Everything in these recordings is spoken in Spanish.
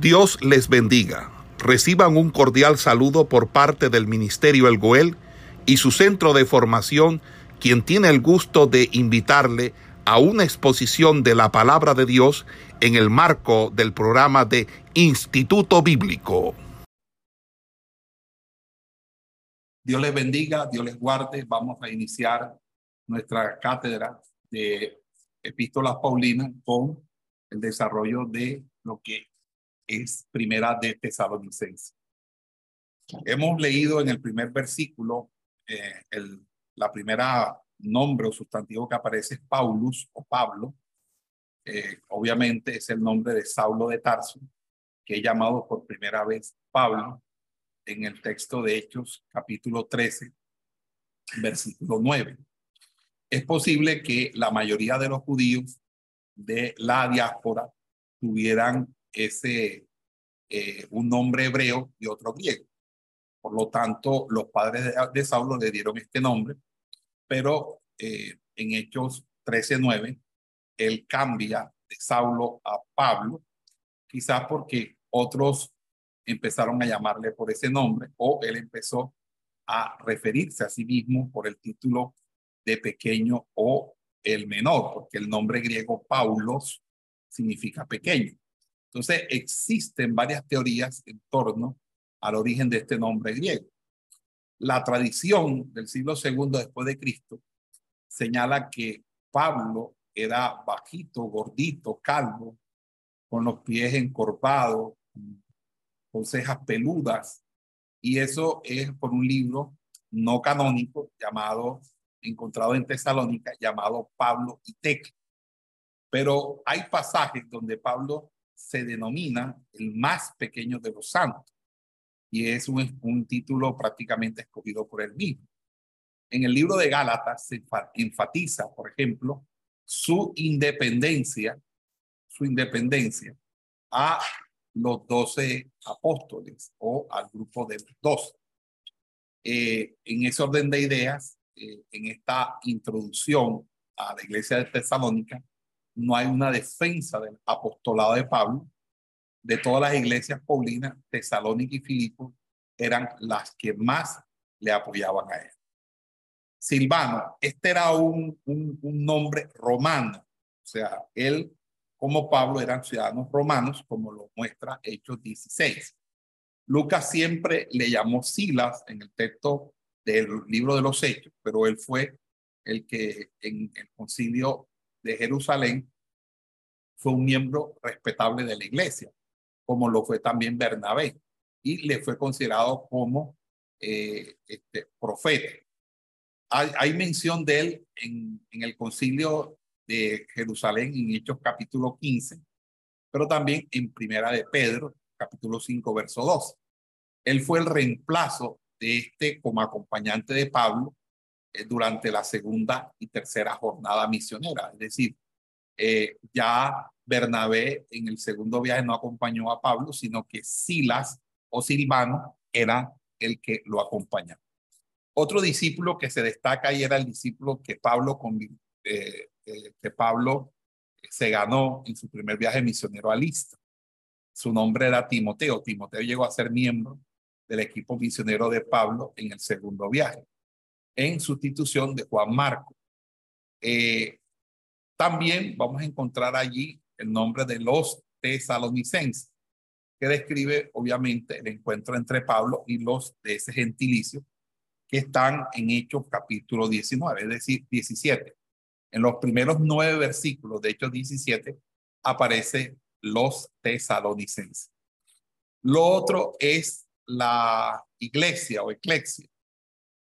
Dios les bendiga. Reciban un cordial saludo por parte del Ministerio El Goel y su centro de formación, quien tiene el gusto de invitarle a una exposición de la palabra de Dios en el marco del programa de Instituto Bíblico. Dios les bendiga, Dios les guarde. Vamos a iniciar nuestra cátedra de epístolas paulinas con el desarrollo de lo que es primera de Tesalonicenses. Hemos leído en el primer versículo eh, el, la primera nombre o sustantivo que aparece es Paulus o Pablo. Eh, obviamente es el nombre de Saulo de Tarso, que he llamado por primera vez Pablo en el texto de Hechos capítulo 13, versículo 9. Es posible que la mayoría de los judíos de la diáspora tuvieran ese, eh, un nombre hebreo y otro griego. Por lo tanto, los padres de, Saulo le dieron este nombre, pero eh, en Hechos 13:9, él cambia de Saulo a Pablo, quizás porque otros empezaron a llamarle por ese nombre o él empezó a referirse a sí mismo por el título de pequeño o el menor, porque el nombre griego Paulos significa pequeño. Entonces, existen varias teorías en torno al origen de este nombre griego. La tradición del siglo II después de Cristo señala que Pablo era bajito, gordito, calvo, con los pies encorvados, con cejas peludas, y eso es por un libro no canónico llamado, encontrado en Tesalónica, llamado Pablo y Tec. Pero hay pasajes donde Pablo se denomina el más pequeño de los santos y es un, título prácticamente escogido por él mismo. En el libro de Gálatas se enfatiza, por ejemplo, su independencia, su independencia a los doce apóstoles o al grupo de doce. Eh, en ese orden de ideas, eh, en esta introducción a la iglesia de Tesalónica, no hay una defensa del apostolado de Pablo. De todas las iglesias paulinas, Tesalónica y Filipo eran las que más le apoyaban a él. Silvano, este era un, un, un nombre romano, o sea, él como Pablo eran ciudadanos romanos, como lo muestra Hechos 16. Lucas siempre le llamó Silas en el texto del libro de los Hechos, pero él fue el que en el concilio de Jerusalén, fue un miembro respetable de la iglesia, como lo fue también Bernabé, y le fue considerado como eh, este, profeta. Hay, hay, mención de él en, en el concilio de Jerusalén en Hechos capítulo 15, pero también en Primera de Pedro, capítulo 5, verso 2. Él fue el reemplazo de este como acompañante de Pablo durante la segunda y tercera jornada misionera. Es decir, eh, ya Bernabé en el segundo viaje no acompañó a Pablo, sino que Silas o Silvano era el que lo acompañaba. Otro discípulo que se destaca y era el discípulo que Pablo, eh, que Pablo se ganó en su primer viaje misionero a Lista. Su nombre era Timoteo. Timoteo llegó a ser miembro del equipo misionero de Pablo en el segundo viaje en sustitución de Juan Marco. Eh, también vamos a encontrar allí el nombre de los tesalonicenses, que describe obviamente el encuentro entre Pablo y los de ese gentilicio que están en Hechos capítulo 19, es decir, 17. En los primeros nueve versículos de Hechos 17 aparece los tesalonicenses. Lo otro es la iglesia o eclesia.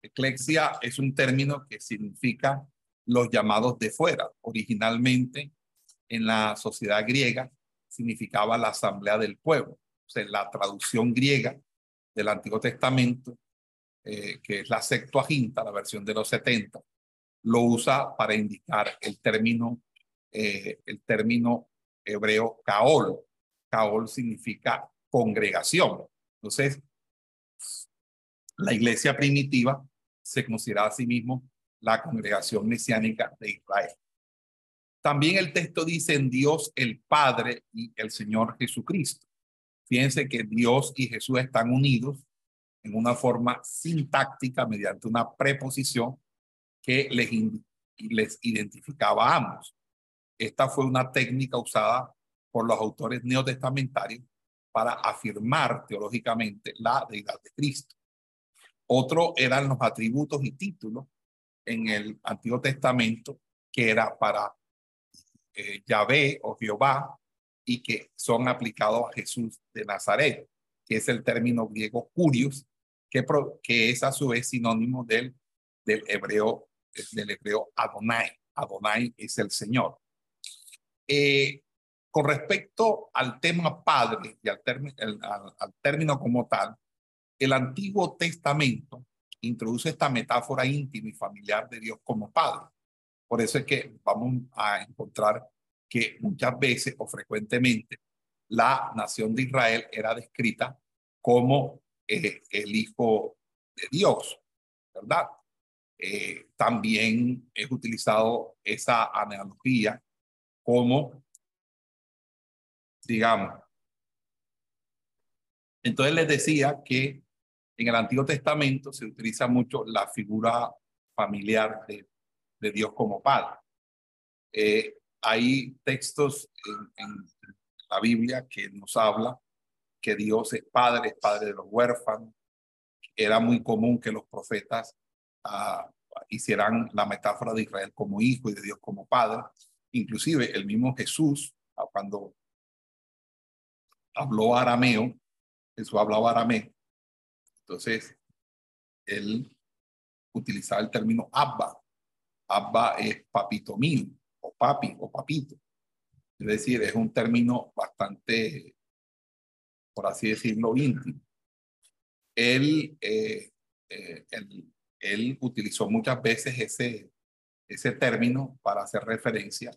Eclesia es un término que significa los llamados de fuera. Originalmente en la sociedad griega significaba la asamblea del pueblo. O sea, la traducción griega del Antiguo Testamento, eh, que es la Septuaginta, la versión de los 70, lo usa para indicar el término, eh, el término hebreo kaol. Kaol significa congregación. Entonces, la iglesia primitiva se considera a sí mismo la congregación mesiánica de Israel. También el texto dice en Dios el Padre y el Señor Jesucristo. Fíjense que Dios y Jesús están unidos en una forma sintáctica mediante una preposición que les, les identificaba a ambos. Esta fue una técnica usada por los autores neotestamentarios para afirmar teológicamente la deidad de Cristo. Otro eran los atributos y títulos en el Antiguo Testamento que era para eh, Yahvé o Jehová y que son aplicados a Jesús de Nazaret, que es el término griego curios, que, que es a su vez sinónimo del, del hebreo del hebreo Adonai. Adonai es el Señor. Eh, con respecto al tema padre y al, al término como tal, el Antiguo Testamento introduce esta metáfora íntima y familiar de Dios como Padre. Por eso es que vamos a encontrar que muchas veces o frecuentemente la nación de Israel era descrita como eh, el Hijo de Dios, ¿verdad? Eh, también es utilizado esa analogía como, digamos, entonces les decía que en el Antiguo Testamento se utiliza mucho la figura familiar de, Dios como Padre. Eh, hay textos en, la Biblia que nos habla que Dios es Padre, es Padre de los huérfanos. Era muy común que los profetas uh, hicieran la metáfora de Israel como hijo y de Dios como padre. Inclusive el mismo Jesús, uh, cuando habló arameo, Jesús hablaba arameo, entonces él utilizaba el término Abba. Abba es papito mío, o papi, o papito. Es decir, es un término bastante, por así decirlo, íntimo. Él, eh, eh, el, él utilizó muchas veces ese, ese término para hacer referencia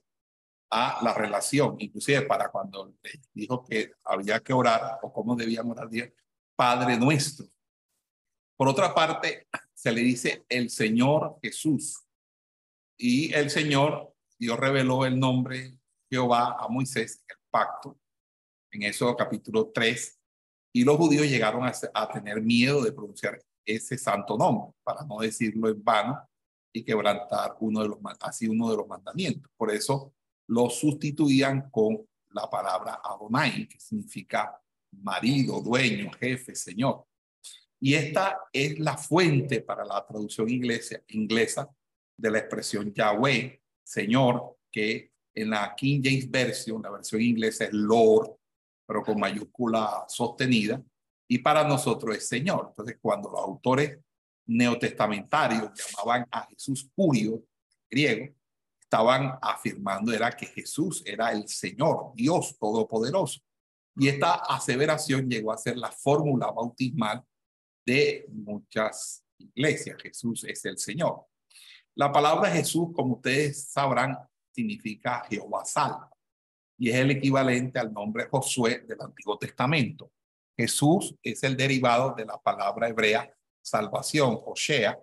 a la relación, inclusive para cuando le dijo que había que orar o cómo debían orar Padre nuestro. Por otra parte, se le dice el Señor Jesús. Y el Señor, Dios reveló el nombre Jehová a Moisés el pacto, en eso capítulo 3, y los judíos llegaron a, a tener miedo de pronunciar ese santo nombre, para no decirlo en vano y quebrantar uno de los, así uno de los mandamientos. Por eso lo sustituían con la palabra Adonai, que significa marido, dueño, jefe, señor. Y esta es la fuente para la traducción inglesa, de la expresión Yahweh, Señor, que en la King James Version, la versión inglesa es Lord, pero con mayúscula sostenida, y para nosotros es Señor. Entonces, cuando los autores neotestamentarios llamaban a Jesús Curio, griego, estaban afirmando era que Jesús era el Señor, Dios Todopoderoso. Y esta aseveración llegó a ser la fórmula bautismal de muchas iglesias. Jesús es el Señor. La palabra Jesús, como ustedes sabrán, significa Jehová salva y es el equivalente al nombre Josué del Antiguo Testamento. Jesús es el derivado de la palabra hebrea salvación, o sea,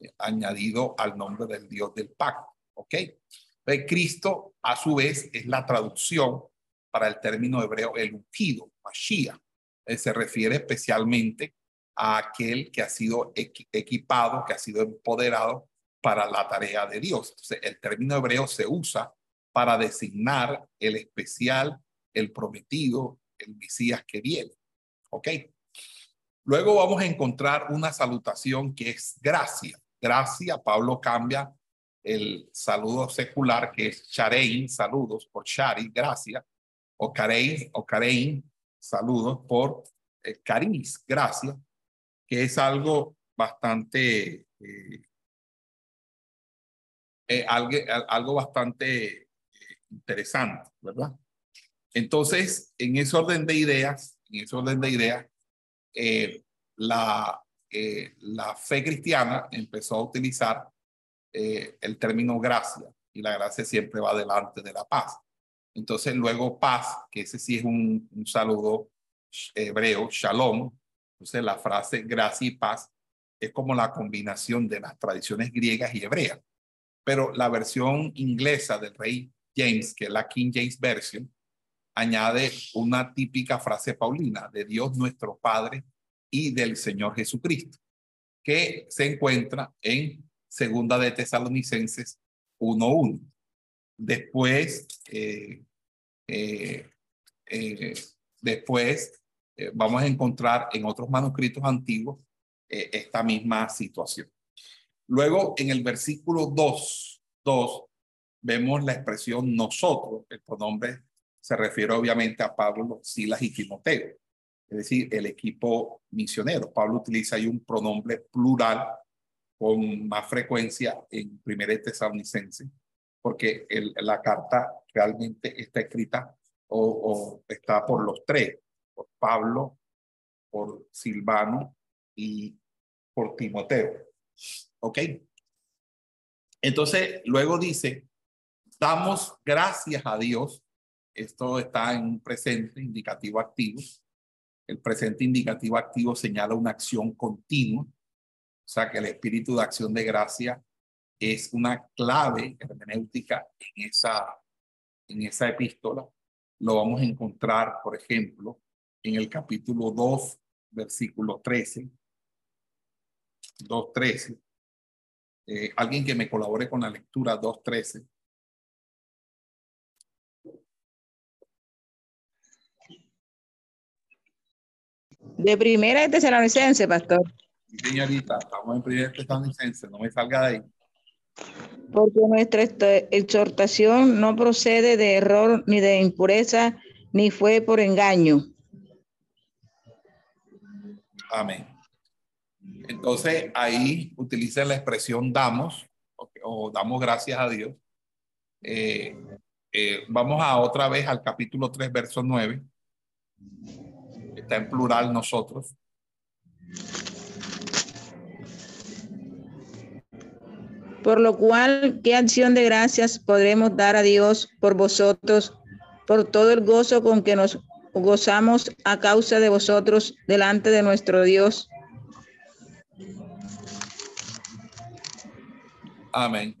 eh, añadido al nombre del Dios del pacto. ¿Ok? Entonces, Cristo, a su vez, es la traducción para el término hebreo el ungido, Mashiach. Eh, se refiere especialmente a aquel que ha sido equipado, que ha sido empoderado para la tarea de Dios. Entonces, el término hebreo se usa para designar el especial, el prometido, el Mesías que viene. ¿Ok? Luego vamos a encontrar una salutación que es gracia. Gracia, Pablo cambia el saludo secular que es charein, saludos por shari, gracia, o carein, o carein, saludos por eh, cariz, gracia, que es algo bastante, eh, eh, algo, algo, bastante eh, interesante, ¿verdad? Entonces, en ese orden de ideas, en ese orden de ideas, la, la fe cristiana empezó a utilizar eh, el término gracia y la gracia siempre va delante de la paz. Entonces luego paz, que ese sí es un, un saludo hebreo, shalom. Entonces la frase gracia y paz es como la combinación de las tradiciones griegas y hebreas. Pero la versión inglesa del rey James, que es la King James Version, añade una típica frase paulina de Dios nuestro Padre y del Señor Jesucristo, que se encuentra en Segunda de Tesalonicenses 1.1. Después, eh, eh, eh, después vamos a encontrar en otros manuscritos antiguos esta misma situación. Luego, en el versículo 2, 2, vemos la expresión nosotros, el pronombre se refiere obviamente a Pablo, Silas y Timoteo, es decir, el equipo misionero. Pablo utiliza ahí un pronombre plural con más frecuencia en Primera Tesalonicense, porque la carta realmente está escrita o, o, está por los tres, por Pablo, por Silvano y por Timoteo. ¿Ok? Entonces, luego dice, damos gracias a Dios. Esto está en un presente indicativo activo. El presente indicativo activo señala una acción continua. O sea que el espíritu de acción de gracia es una clave hermenéutica en esa, en esa epístola. Lo vamos a encontrar, por ejemplo, en el capítulo 2, versículo 13. 2.13. Eh, alguien que me colabore con la lectura 2.13. De primera de Tesalonicense, pastor. Señorita, estamos en primera Tesalonicense, no me salga de ahí. Porque nuestra exhortación no procede de error ni de impureza, ni fue por engaño. Amén. Entonces ahí utiliza la expresión damos o, damos gracias a Dios. Eh, eh, vamos a otra vez al capítulo 3, verso 9 está en plural nosotros. Por lo cual, ¿qué acción de gracias podremos dar a Dios por vosotros, por todo el gozo con que nos gozamos a causa de vosotros delante de nuestro Dios? Amén.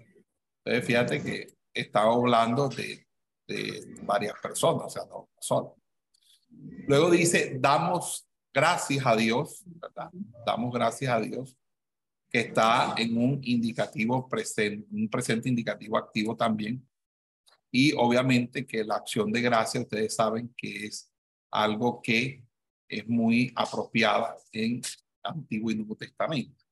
Fíjate que estaba hablando de, de varias personas, o sea, no solo. Luego dice, damos gracias a Dios, ¿verdad? Damos gracias a Dios que está en un indicativo presente, un presente indicativo activo también. Y obviamente que la acción de gracia, ustedes saben que es algo que es muy apropiada en Antiguo y Nuevo Testamento.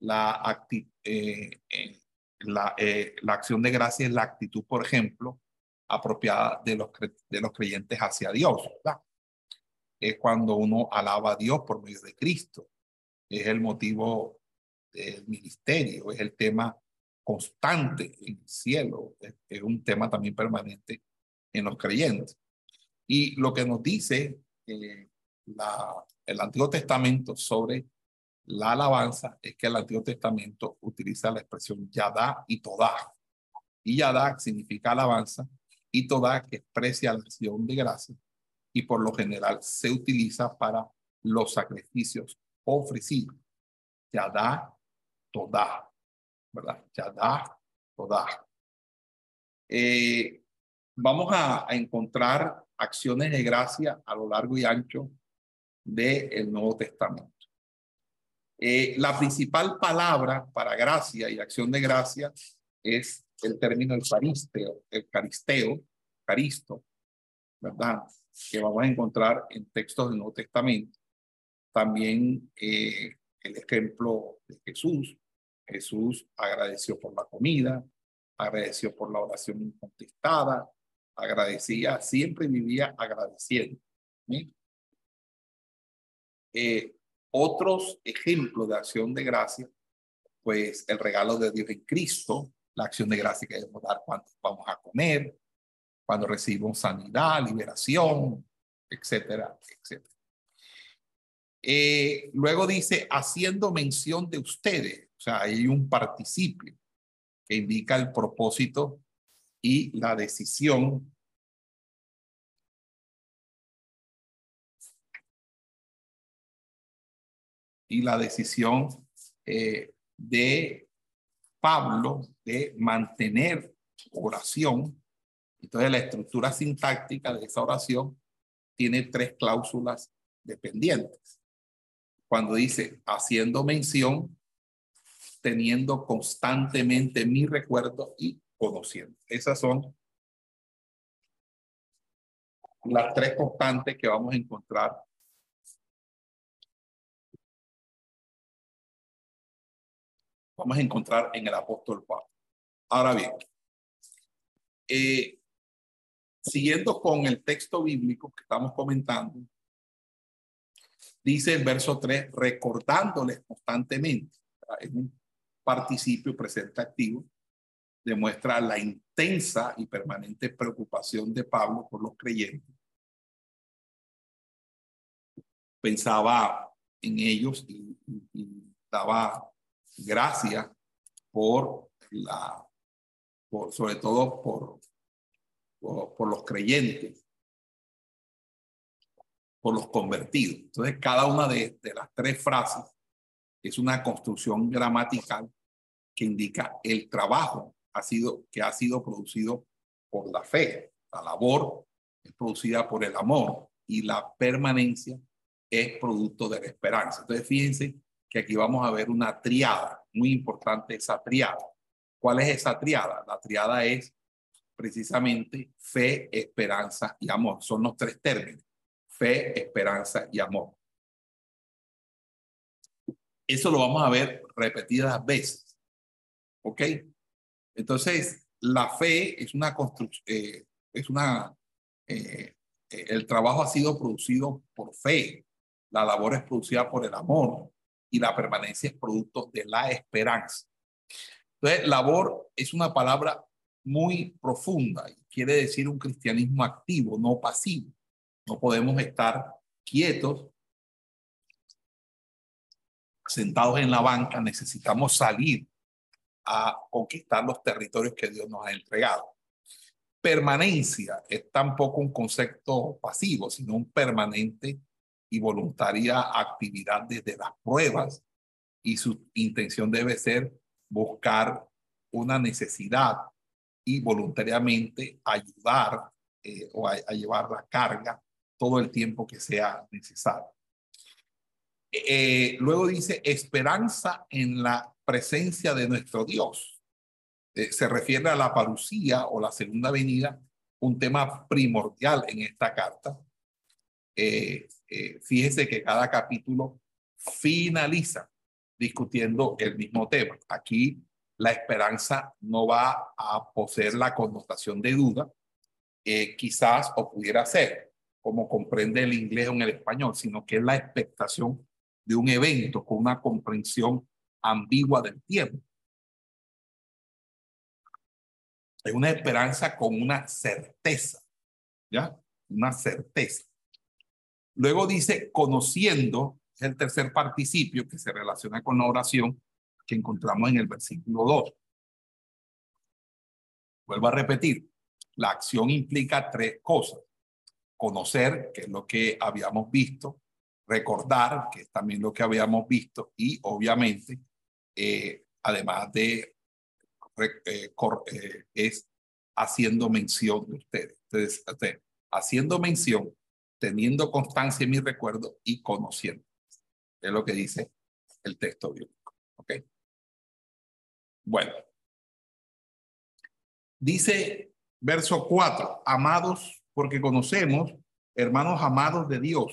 La, eh, eh, la, eh, la acción de gracia es la actitud, por ejemplo, apropiada de los, de los creyentes hacia Dios. ¿verdad? Es cuando uno alaba a Dios por medio de Cristo. Es el motivo del ministerio, es el tema constante en el cielo, es, un tema también permanente en los creyentes. Y lo que nos dice eh, la, el Antiguo Testamento sobre la alabanza es que el Antiguo Testamento utiliza la expresión yadá y todá. Y yadá significa alabanza y toda que expresa la acción de gracia y por lo general se utiliza para los sacrificios ofrecidos. da toda, ¿verdad? da toda. Eh, vamos a, encontrar acciones de gracia a lo largo y ancho del Nuevo Testamento. Eh, la principal palabra para gracia y acción de gracia es el término eucaristeo, eucaristeo, caristo, ¿verdad? Que vamos a encontrar en textos del Nuevo Testamento. También eh, el ejemplo de Jesús. Jesús agradeció por la comida, agradeció por la oración incontestada, agradecía, siempre vivía agradeciendo. Eh, otros ejemplos de acción de gracia, pues el regalo de Dios en Cristo, la acción de gracia que debemos dar cuando vamos a comer, cuando recibimos sanidad, liberación, etcétera, etcétera. Eh, luego dice, haciendo mención de ustedes, sea, hay un participio que indica el propósito y la decisión y la decisión eh, de Pablo de mantener oración Entonces la estructura sintáctica de esa oración tiene tres cláusulas dependientes. Cuando dice haciendo mención, teniendo constantemente mi recuerdo y conociendo. Esas son las tres constantes que vamos a encontrar vamos a encontrar en el apóstol Pablo. Ahora bien, eh, siguiendo con el texto bíblico que estamos comentando, dice el verso 3, recordándoles constantemente, participio presente activo, demuestra la intensa y permanente preocupación de Pablo por los creyentes. Pensaba en ellos y, daba gracias por la, por, sobre todo por, por, los creyentes, por los convertidos. Entonces, cada una de, de las tres frases es una construcción gramatical que indica el trabajo ha sido, que ha sido producido por la fe. La labor es producida por el amor y la permanencia es producto de la esperanza. Entonces, fíjense que aquí vamos a ver una triada, muy importante esa triada. ¿Cuál es esa triada? La triada es precisamente fe, esperanza y amor. Son los tres términos. Fe, esperanza y amor. Eso lo vamos a ver repetidas veces. ¿Ok? Entonces, la fe es una construcción, eh, es una, eh, el trabajo ha sido producido por fe, la labor es producida por el amor y la permanencia es producto de la esperanza. Entonces, labor es una palabra muy profunda y quiere decir un cristianismo activo, no pasivo. No podemos estar quietos, sentados en la banca, necesitamos salir a conquistar los territorios que Dios nos ha entregado. Permanencia es tampoco un concepto pasivo, sino un permanente y voluntaria actividad desde las pruebas y su intención debe ser buscar una necesidad y voluntariamente ayudar eh, o a, llevar la carga todo el tiempo que sea necesario. Eh, luego dice esperanza en la presencia de nuestro Dios. Eh, se refiere a la parucía o la segunda venida, un tema primordial en esta carta. Eh, eh, fíjese que cada capítulo finaliza discutiendo el mismo tema. Aquí la esperanza no va a poseer la connotación de duda, quizás o pudiera ser, como comprende el inglés o en el español, sino que es la expectación de un evento con una comprensión ambigua del tiempo. Es una esperanza con una certeza, ¿ya? Una certeza. Luego dice, conociendo, es el tercer participio que se relaciona con la oración que encontramos en el versículo 2. Vuelvo a repetir, la acción implica tres cosas. Conocer, que es lo que habíamos visto, recordar, que es también lo que habíamos visto, y obviamente eh, además de, eh, eh, es haciendo mención de ustedes. Entonces, haciendo mención, teniendo constancia en mi recuerdo y conociendo. Es lo que dice el texto bíblico. ¿Ok? Bueno. Dice verso 4, amados, porque conocemos, hermanos amados de Dios,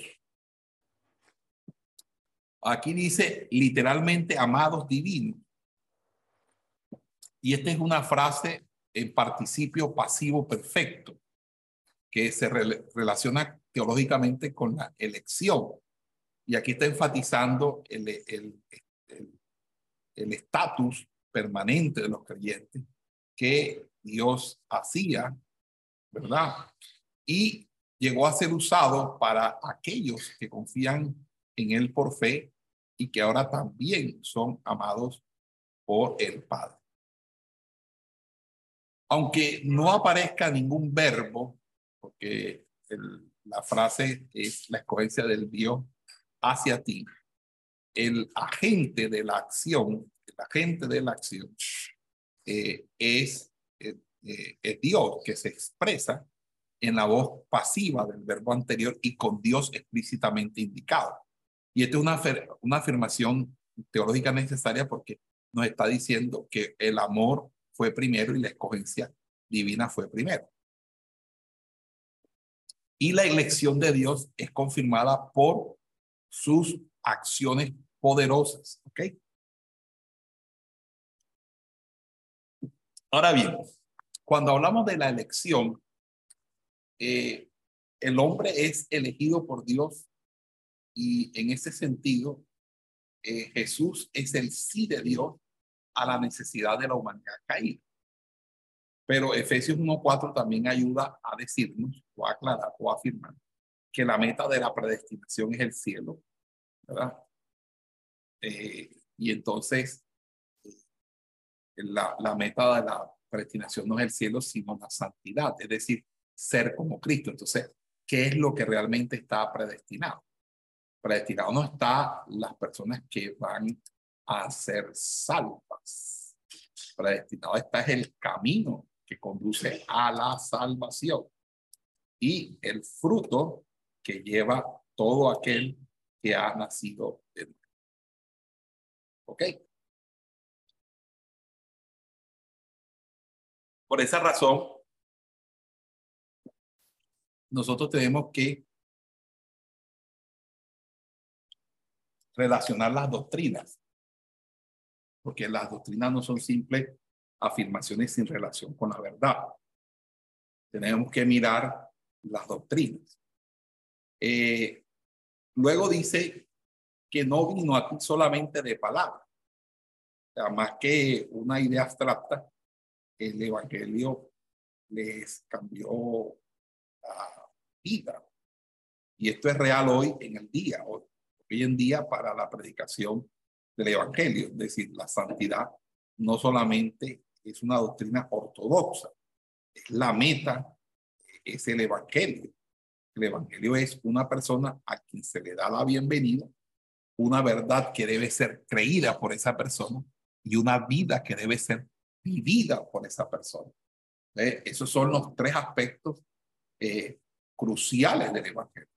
Aquí dice literalmente amados divinos. Y esta es una frase en participio pasivo perfecto que se relaciona teológicamente con la elección. Y aquí está enfatizando el estatus el, permanente de los creyentes que Dios hacía, ¿verdad? Y llegó a ser usado para aquellos que confían en Él por fe y que ahora también son amados por el Padre. Aunque no aparezca ningún verbo, porque la frase es la escogencia del Dios hacia ti, el agente de la acción, el agente de la acción eh, es, eh, eh, es Dios, que se expresa en la voz pasiva del verbo anterior y con Dios explícitamente indicado. Y esta es una, una afirmación teológica necesaria porque nos está diciendo que el amor fue primero y la escogencia divina fue primero. Y la elección de Dios es confirmada por sus acciones poderosas. ¿Ok? Ahora bien, cuando hablamos de la elección, eh, el hombre es elegido por Dios y en ese sentido, eh, Jesús es el sí de Dios a la necesidad de la humanidad caída. Pero Efesios 1.4 también ayuda a decirnos, o a aclarar, o a afirmar, que la meta de la predestinación es el cielo, ¿verdad? Eh, y entonces, la, la meta de la predestinación no es el cielo, sino la santidad, es decir, ser como Cristo. Entonces, ¿qué es lo que realmente está predestinado? Predestinado no está las personas que van a ser salvas. Predestinado está es el camino que conduce a la salvación y el fruto que lleva todo aquel que ha nacido de. ¿Ok? Por esa razón, nosotros tenemos que relacionar las doctrinas, porque las doctrinas no son simples afirmaciones sin relación con la verdad. Tenemos que mirar las doctrinas. Eh, luego dice que no vino aquí solamente de palabra, más que una idea abstracta, el Evangelio les cambió la vida. Y esto es real hoy en el día, hoy, hoy en día para la predicación del Evangelio, es decir, la santidad no solamente es una doctrina ortodoxa, es la meta, es el Evangelio. El Evangelio es una persona a quien se le da la bienvenida, una verdad que debe ser creída por esa persona y una vida que debe ser vivida por esa persona. Esos son los tres aspectos eh, cruciales del Evangelio.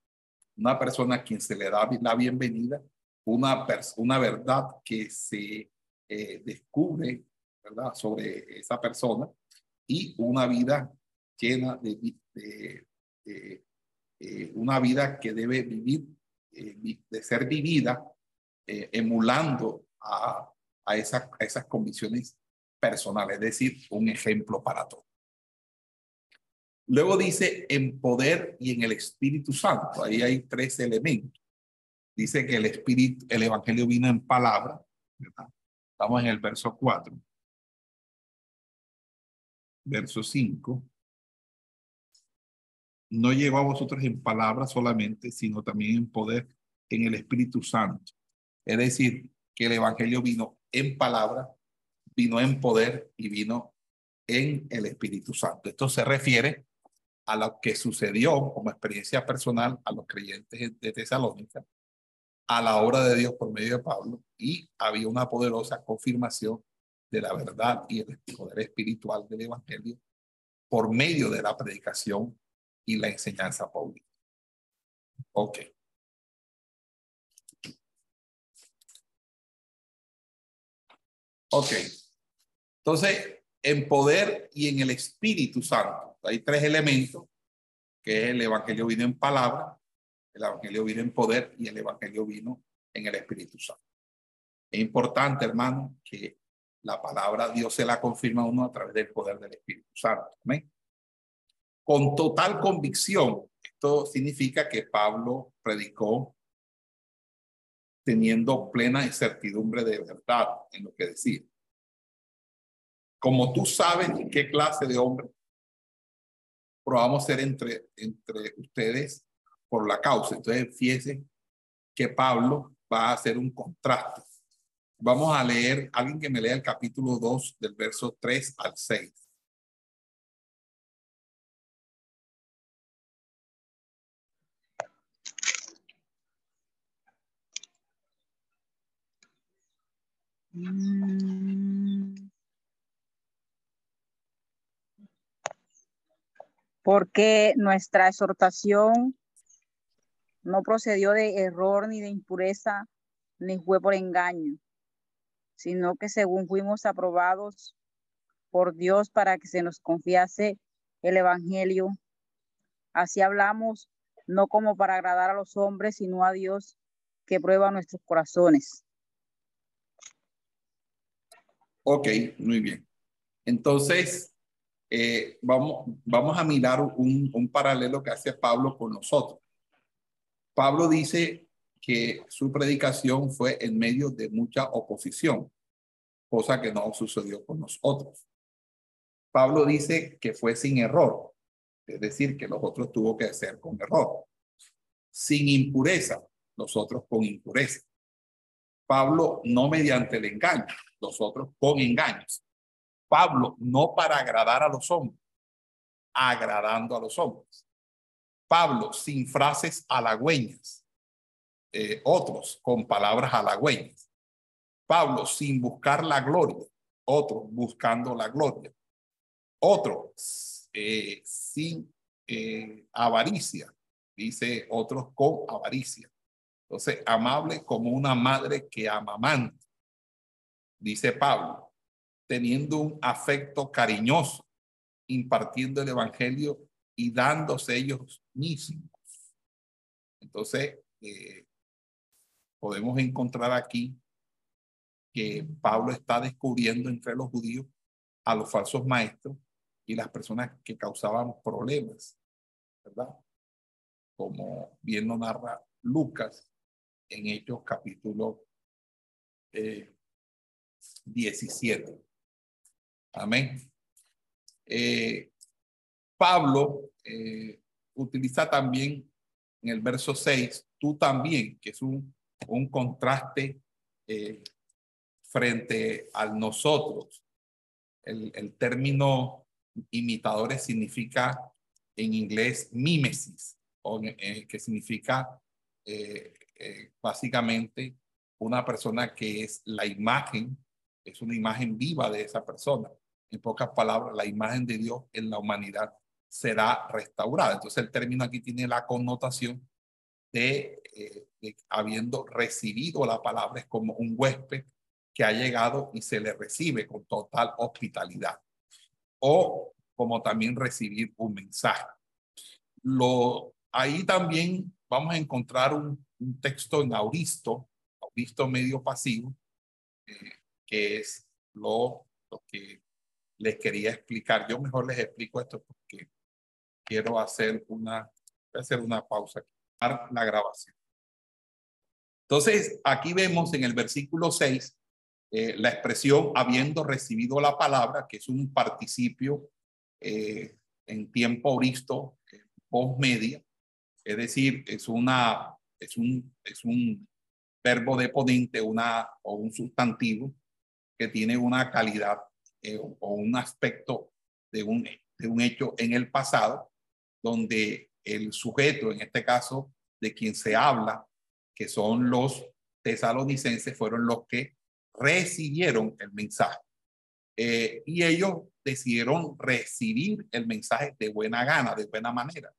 Una persona a quien se le da la bienvenida, una, una verdad que se eh, descubre sobre esa persona y una vida llena de, eh, una vida que debe vivir, de ser vivida emulando a, a, a esas convicciones personal, es decir, un ejemplo para todos. Luego dice en poder y en el Espíritu Santo. Ahí hay tres elementos. Dice que el Espíritu, el Evangelio vino en palabra. Estamos en el verso 4. Verso 5. No llegó a vosotros en palabra solamente, sino también en poder en el Espíritu Santo. Es decir, que el Evangelio vino en palabra, vino en poder y vino en el Espíritu Santo. Esto se refiere a lo que sucedió como experiencia personal a los creyentes de Tesalónica, a la obra de Dios por medio de Pablo, y había una poderosa confirmación de la verdad y el poder espiritual del Evangelio por medio de la predicación y la enseñanza pública. Ok. Ok. Entonces, en poder y en el Espíritu Santo. Hay tres elementos, que el Evangelio vino en palabra, el Evangelio vino en poder y el Evangelio vino en el Espíritu Santo. Es importante, hermano, que la palabra Dios se la confirma a uno a través del poder del Espíritu Santo. Con total convicción, esto significa que Pablo predicó teniendo plena certidumbre de verdad en lo que decía como tú sabes qué clase de hombre probamos ser entre, entre ustedes por la causa. Entonces, fíjense que Pablo va a hacer un contraste. Vamos a leer, alguien que me lea el capítulo 2 del verso 3 al 6. Mm. Porque nuestra exhortación no procedió de error ni de impureza, ni fue por engaño, sino que según fuimos aprobados por Dios para que se nos confiase el Evangelio, así hablamos, no como para agradar a los hombres, sino a Dios que prueba nuestros corazones. Ok, muy bien. Entonces, eh, vamos, vamos a mirar un, un paralelo que hace Pablo con nosotros. Pablo dice que su predicación fue en medio de mucha oposición, cosa que no sucedió con nosotros. Pablo dice que fue sin error, es decir, que los otros tuvo que hacer con error. Sin impureza, los otros con impureza. Pablo no mediante el engaño, los otros con engaños. Pablo no para agradar a los hombres, agradando a los hombres. Pablo sin frases halagüeñas, eh, otros con palabras halagüeñas. Pablo sin buscar la gloria, otros buscando la gloria. Otros eh, sin eh, avaricia, dice otros con avaricia. Entonces, amable como una madre que amamanta, dice Pablo, teniendo un afecto cariñoso, impartiendo el evangelio y dándose ellos mismos. Entonces, eh, podemos encontrar aquí que Pablo está descubriendo entre los judíos a los falsos maestros y las personas que causaban problemas, ¿verdad? Como bien lo narra Lucas en Hechos capítulo 17. Amén. Eh, Pablo eh, utiliza también en el verso 6, tú también, que es un, un contraste eh, frente al nosotros. El, término imitadores significa en inglés mímesis, o, que significa básicamente una persona que es la imagen, es una imagen viva de esa persona. En pocas palabras, la imagen de Dios en la humanidad será restaurada. Entonces el término aquí tiene la connotación de, eh, habiendo recibido la palabra, es como un huésped que ha llegado y se le recibe con total hospitalidad. O como también recibir un mensaje. Lo, ahí también vamos a encontrar un, texto en Auristo, Auristo medio pasivo, eh, que es lo, lo que les quería explicar. Yo mejor les explico esto porque quiero hacer una, hacer una pausa aquí, la grabación. Entonces, aquí vemos en el versículo 6 eh, la expresión habiendo recibido la palabra, que es un participio eh, en tiempo auristo, eh, media, es decir, es, una, es, un, es un verbo deponente una, o un sustantivo que tiene una calidad o un aspecto de un, de un hecho en el pasado donde el sujeto, en este caso de quien se habla, que son los tesalonicenses, fueron los que recibieron el mensaje. Eh, y ellos decidieron recibir el mensaje de buena gana, de buena manera.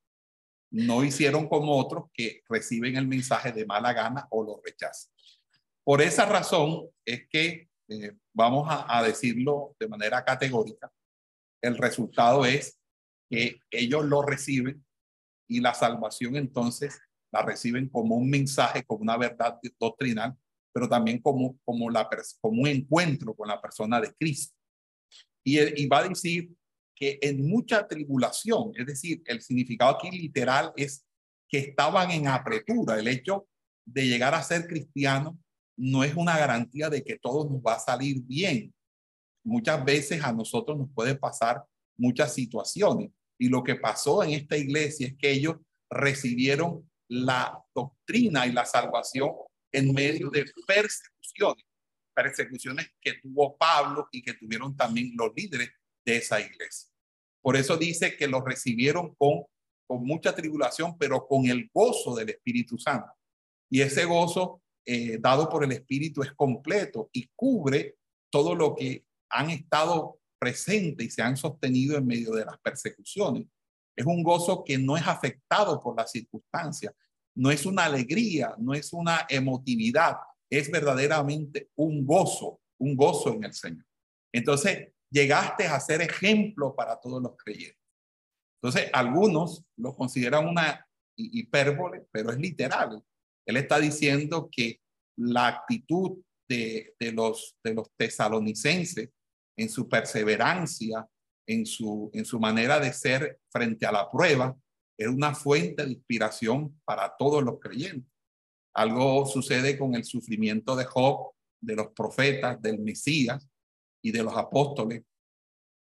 No hicieron como otros que reciben el mensaje de mala gana o lo rechazan. Por esa razón es que, eh, vamos a decirlo de manera categórica, el resultado es que ellos lo reciben y la salvación entonces la reciben como un mensaje, como una verdad doctrinal, pero también como, como, la, como un encuentro con la persona de Cristo. Y, y va a decir que en mucha tribulación, es decir, el significado aquí literal es que estaban en apretura. El hecho de llegar a ser cristiano no es una garantía de que todo nos va a salir bien. Muchas veces a nosotros nos puede pasar muchas situaciones. Y lo que pasó en esta iglesia es que ellos recibieron la doctrina y la salvación en medio de persecuciones, persecuciones que tuvo Pablo y que tuvieron también los líderes de esa iglesia. Por eso dice que lo recibieron con, con mucha tribulación, pero con el gozo del Espíritu Santo. Y ese gozo eh, dado por el Espíritu es completo y cubre todo lo que han estado presentes y se han sostenido en medio de las persecuciones. Es un gozo que no es afectado por las circunstancias, no es una alegría, no es una emotividad, es verdaderamente un gozo, un gozo en el Señor. Entonces, llegaste a ser ejemplo para todos los creyentes. Entonces, algunos lo consideran una hipérbole, pero es literal. Él está diciendo que la actitud de, los, de los tesalonicenses en su perseverancia, en su, en su manera de ser frente a la prueba, es una fuente de inspiración para todos los creyentes. Algo sucede con el sufrimiento de Job, de los profetas, del Mesías y de los apóstoles,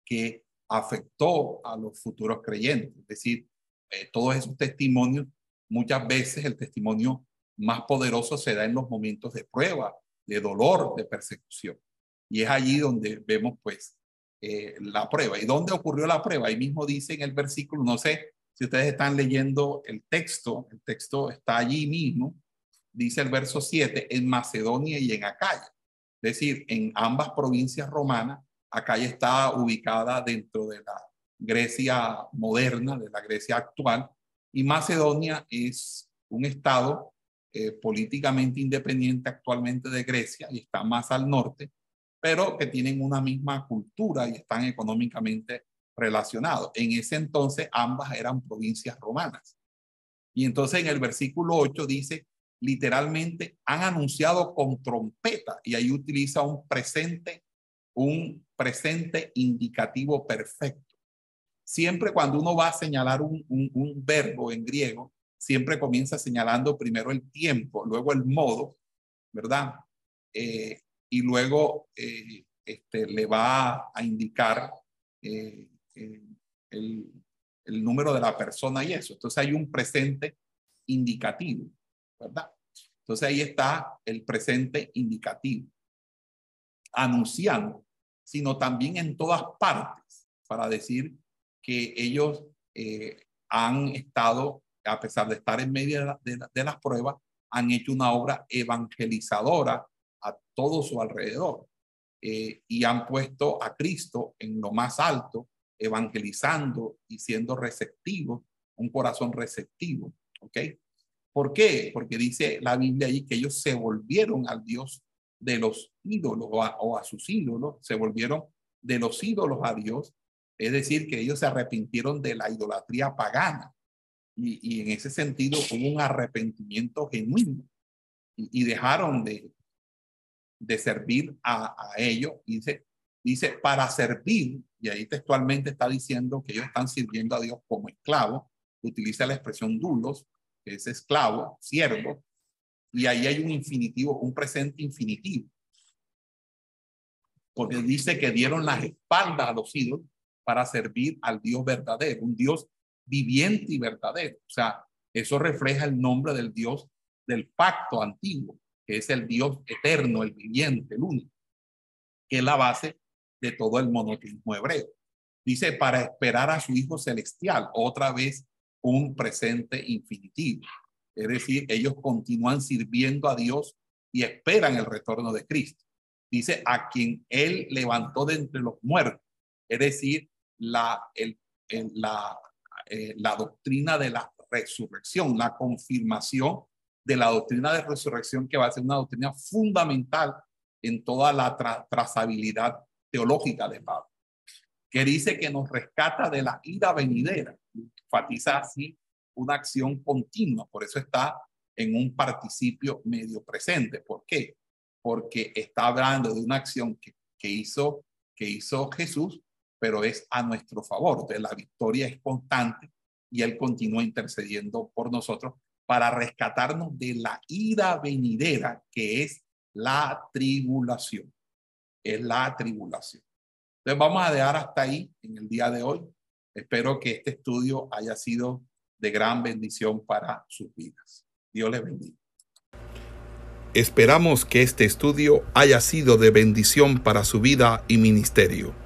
que afectó a los futuros creyentes. Es decir, eh, todos esos testimonios, muchas veces el testimonio más poderoso se da en los momentos de prueba, de dolor, de persecución. Y es allí donde vemos pues eh, la prueba. ¿Y dónde ocurrió la prueba? Ahí mismo dice en el versículo, no sé si ustedes están leyendo el texto, el texto está allí mismo, dice el verso 7, en Macedonia y en Acaya. Es decir, en ambas provincias romanas, Acaya está ubicada dentro de la Grecia moderna, de la Grecia actual, y Macedonia es un estado eh, políticamente independiente actualmente de Grecia y está más al norte, pero que tienen una misma cultura y están económicamente relacionados. En ese entonces ambas eran provincias romanas. Y entonces en el versículo 8 dice, literalmente han anunciado con trompeta y ahí utiliza un presente, un presente indicativo perfecto. Siempre cuando uno va a señalar un, un verbo en griego, siempre comienza señalando primero el tiempo, luego el modo, ¿verdad? Eh, y luego eh, este, le va a indicar eh, el, el, número de la persona y eso. Entonces hay un presente indicativo, ¿verdad? Entonces ahí está el presente indicativo, anunciando, sino también en todas partes, para decir que ellos han estado a pesar de estar en medio de, las pruebas, han hecho una obra evangelizadora a todo su alrededor eh, y han puesto a Cristo en lo más alto, evangelizando y siendo receptivos, un corazón receptivo. ¿Ok? ¿Por qué? Porque dice la Biblia ahí que ellos se volvieron al Dios de los ídolos o a sus ídolos, se volvieron de los ídolos a Dios, es decir, que ellos se arrepintieron de la idolatría pagana y, en ese sentido hubo un arrepentimiento genuino y, dejaron de, de servir a, a ellos. Y dice, dice, para servir, y ahí textualmente está diciendo que ellos están sirviendo a Dios como esclavos, utiliza la expresión dulos, que es esclavo, siervo, y ahí hay un infinitivo, un presente infinitivo. Porque dice que dieron las espaldas a los ídolos para servir al Dios verdadero, un Dios viviente y verdadero. O sea, eso refleja el nombre del Dios del pacto antiguo, que es el Dios eterno, el viviente, el único, que es la base de todo el monoteísmo hebreo. Dice, para esperar a su Hijo celestial, otra vez un presente infinitivo. Es decir, ellos continúan sirviendo a Dios y esperan el retorno de Cristo. Dice, a quien Él levantó de entre los muertos. Es decir, la, el, la eh, la doctrina de la resurrección, la confirmación de la doctrina de resurrección que va a ser una doctrina fundamental en toda la trazabilidad teológica de Pablo, que dice que nos rescata de la ira venidera, enfatiza así una acción continua, por eso está en un participio medio presente. ¿Por qué? Porque está hablando de una acción que hizo, que hizo Jesús pero es a nuestro favor. De la victoria es constante y Él continúa intercediendo por nosotros para rescatarnos de la ira venidera que es la tribulación. Es la tribulación. Entonces vamos a dejar hasta ahí en el día de hoy. Espero que este estudio haya sido de gran bendición para sus vidas. Dios les bendiga. Esperamos que este estudio haya sido de bendición para su vida y ministerio.